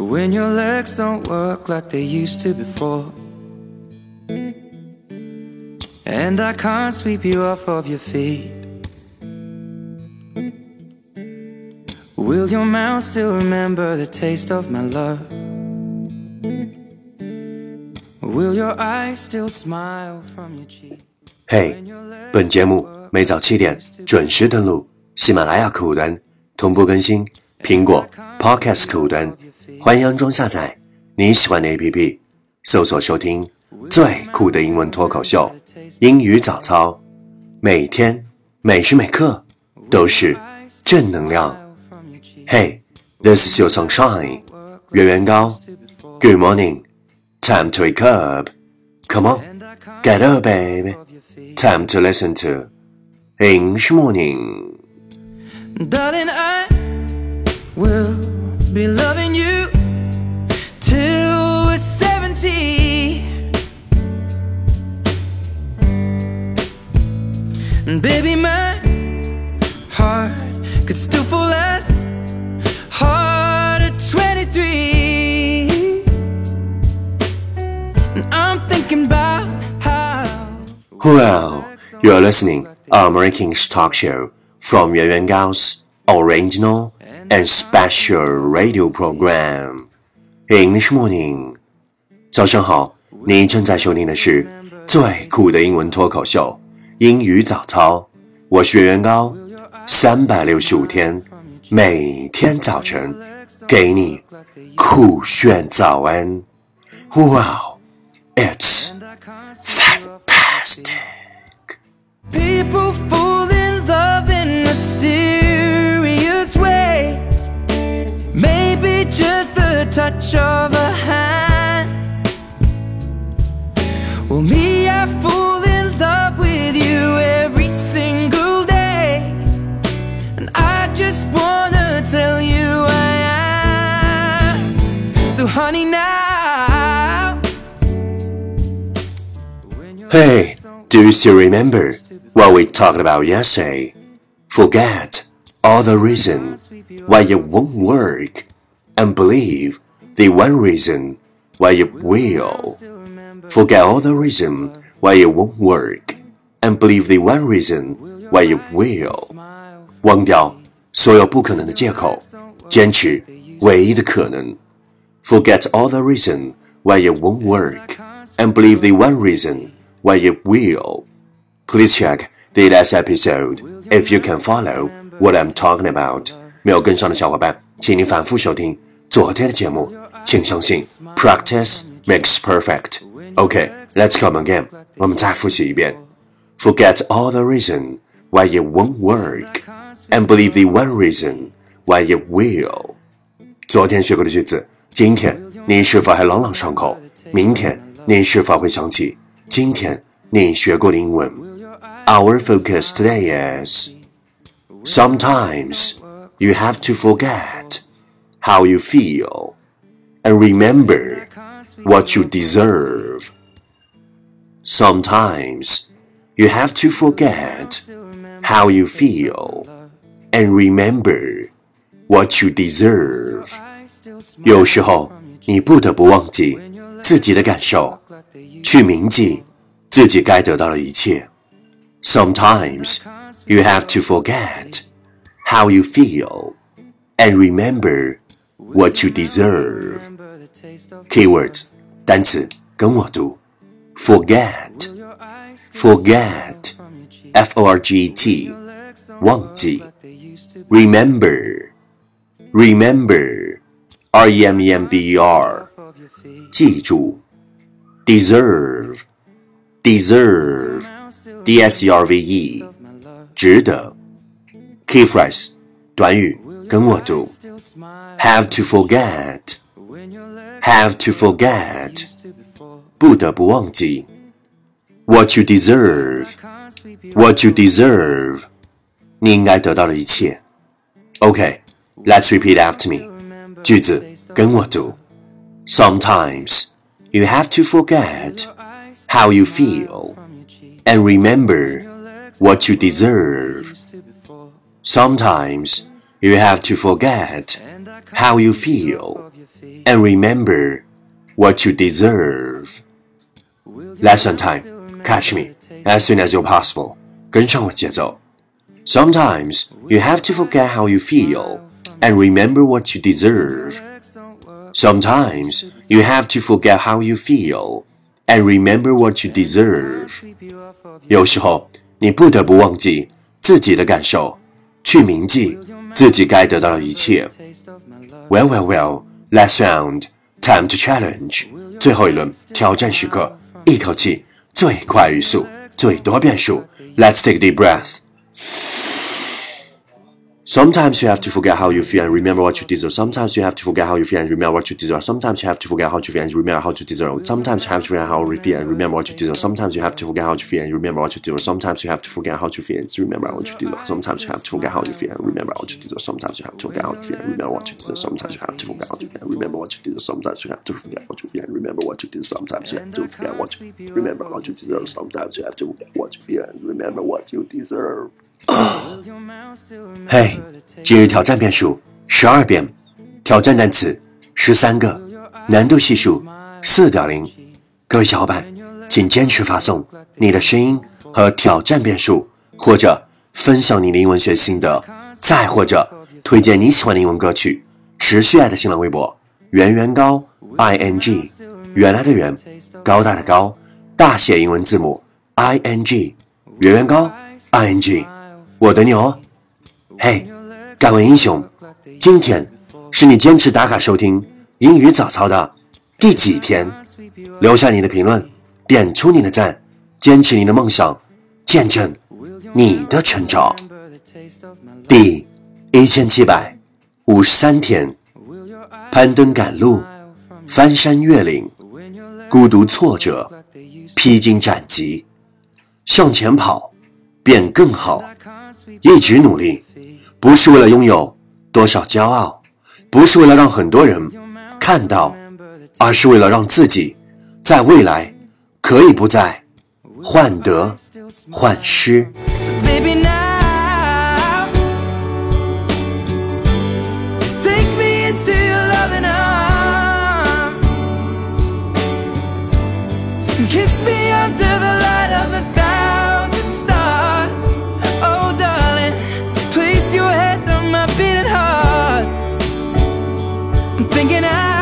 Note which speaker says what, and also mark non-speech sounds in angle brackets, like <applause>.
Speaker 1: When your legs don't work like they used to before. And I can't sweep you off of your feet. Will your mouth still remember the taste of my love? Will your eyes still smile from your cheek?
Speaker 2: 嘿，本节目每早七点准时登录喜马拉雅客户端，同步更新苹果 Podcast 客户端， 欢迎安装下载你喜欢的 APP，搜索收听最酷的英文脱口秀——英语早操，每天每时每刻都是正能量。Hey, this is your sunshine，圆圆高。Good morning, time to wake up. Come on, get up, baby. Time to listen to English Morning.
Speaker 1: Darling, I will be loving you
Speaker 2: Well, you are listening our American talk show from Yuan Yuan Gao's original and special radio program English Morning. 早上好，你正在收听的是最酷的英文脱口秀英语早操，我是袁元高，三百六十五天，每天早晨给你酷炫早安。Wow, it's fantastic.
Speaker 1: People fall in love in mysterious ways. Maybe just the touch of a hand. Well, me,
Speaker 2: Hey, do you still remember what we talked about yesterday? Forget all the reason why it won't work and believe the one reason why it will. Forget all the reason why it won't work and believe the one reason why it will. 忘掉所有不可能的借口，坚持唯一的可能。Forget all the reason why it won't work and believe the one reason why it will. Please check the last episode if you can follow what I'm talking about. 没有跟上的小伙伴，请您反复收听昨天的节目。请相信，practice makes perfect. Okay, let's come again. 我们再复习一遍。Forget all the reason why it won't work, and believe the one reason why it will. 昨天学过的句子，今天你是否还朗朗上口？明天你是否会想起 今天你学过的英文？Our focus today is sometimes you have to forget how you feel and remember what you deserve. Sometimes you have to forget how you feel and remember what you deserve. 有时候你不得不忘记自己的感受， 去铭记自己该得到的一切。Sometimes you have to forget how you feel and remember what you deserve. Keywords 单词跟我读：forget, forget, f o r g e t，忘记；remember, remember, r e m e m b e r，记住 ；deserve, deserve, d s e r v e，值得。Key phrase 短语跟我读：have to forget, have to forget，不得不忘记。What you deserve, what you deserve，你应该得到的一切。Okay, let's repeat after me。句子跟我读：Sometimes you have to forget how you feel and remember what you deserve. Sometimes you have to forget how you feel and remember what you deserve. Lesson time. Catch me as soon as you're possible. 跟上我节奏。Sometimes you have to forget how you feel and remember what you deserve. Sometimes you have to forget how you feel and remember what you deserve. 有时候你不得不忘记自己的感受，去铭记自己该得到的一切。Well, well, well. Last round, time to challenge. 最后一轮挑战时刻，一口气最快语速，最多变数。Let's take a deep breath. Sometimes you have to forget how you feel and remember what you deserve. Sometimes you have to forget how you feel and remember what you deserve. Sometimes you have to forget how you feel and remember how you deserve. Sometimes you have to forget how you feel and remember what you deserve. Sometimes you have to forget how you feel and remember what you deserve. Sometimes you have to forget how you feel and remember what you deserve. Sometimes you have to forget how you feel and remember what you deserve. Sometimes you have to forget how you feel and remember what you deserve. Sometimes you have to forget how you feel and remember what you deserve. Sometimes you have to forget what you feel and remember what you deserve. Sometimes you have to forget what you remember what you deserve. Sometimes you have to forget what you feel and remember what you deserve. <coughs> 嘿，今日挑战遍数十二遍，挑战单词十三个，难度系数四点零。各位小伙伴，请坚持发送你的声音和挑战遍数，或者分享你的英文学心得，再或者推荐你喜欢的英文歌曲。持续爱的新浪微博圆圆高 i n g，原来的圆，高大的高，大写英文字母 i n g，圆圆高 i n g。我等你哦，嘿，敢问英雄，今天是你坚持打卡收听英语早操的第几天？留下你的评论，点出你的赞，坚持你的梦想，见证你的成长。第一千七百五十三天，攀登赶路，翻山越岭，孤独挫折，披荆斩棘，向前跑，变更好。一直努力，不是为了拥有多少骄傲，不是为了让很多人看到，而是为了让自己在未来可以不再患得患失。
Speaker 1: Right where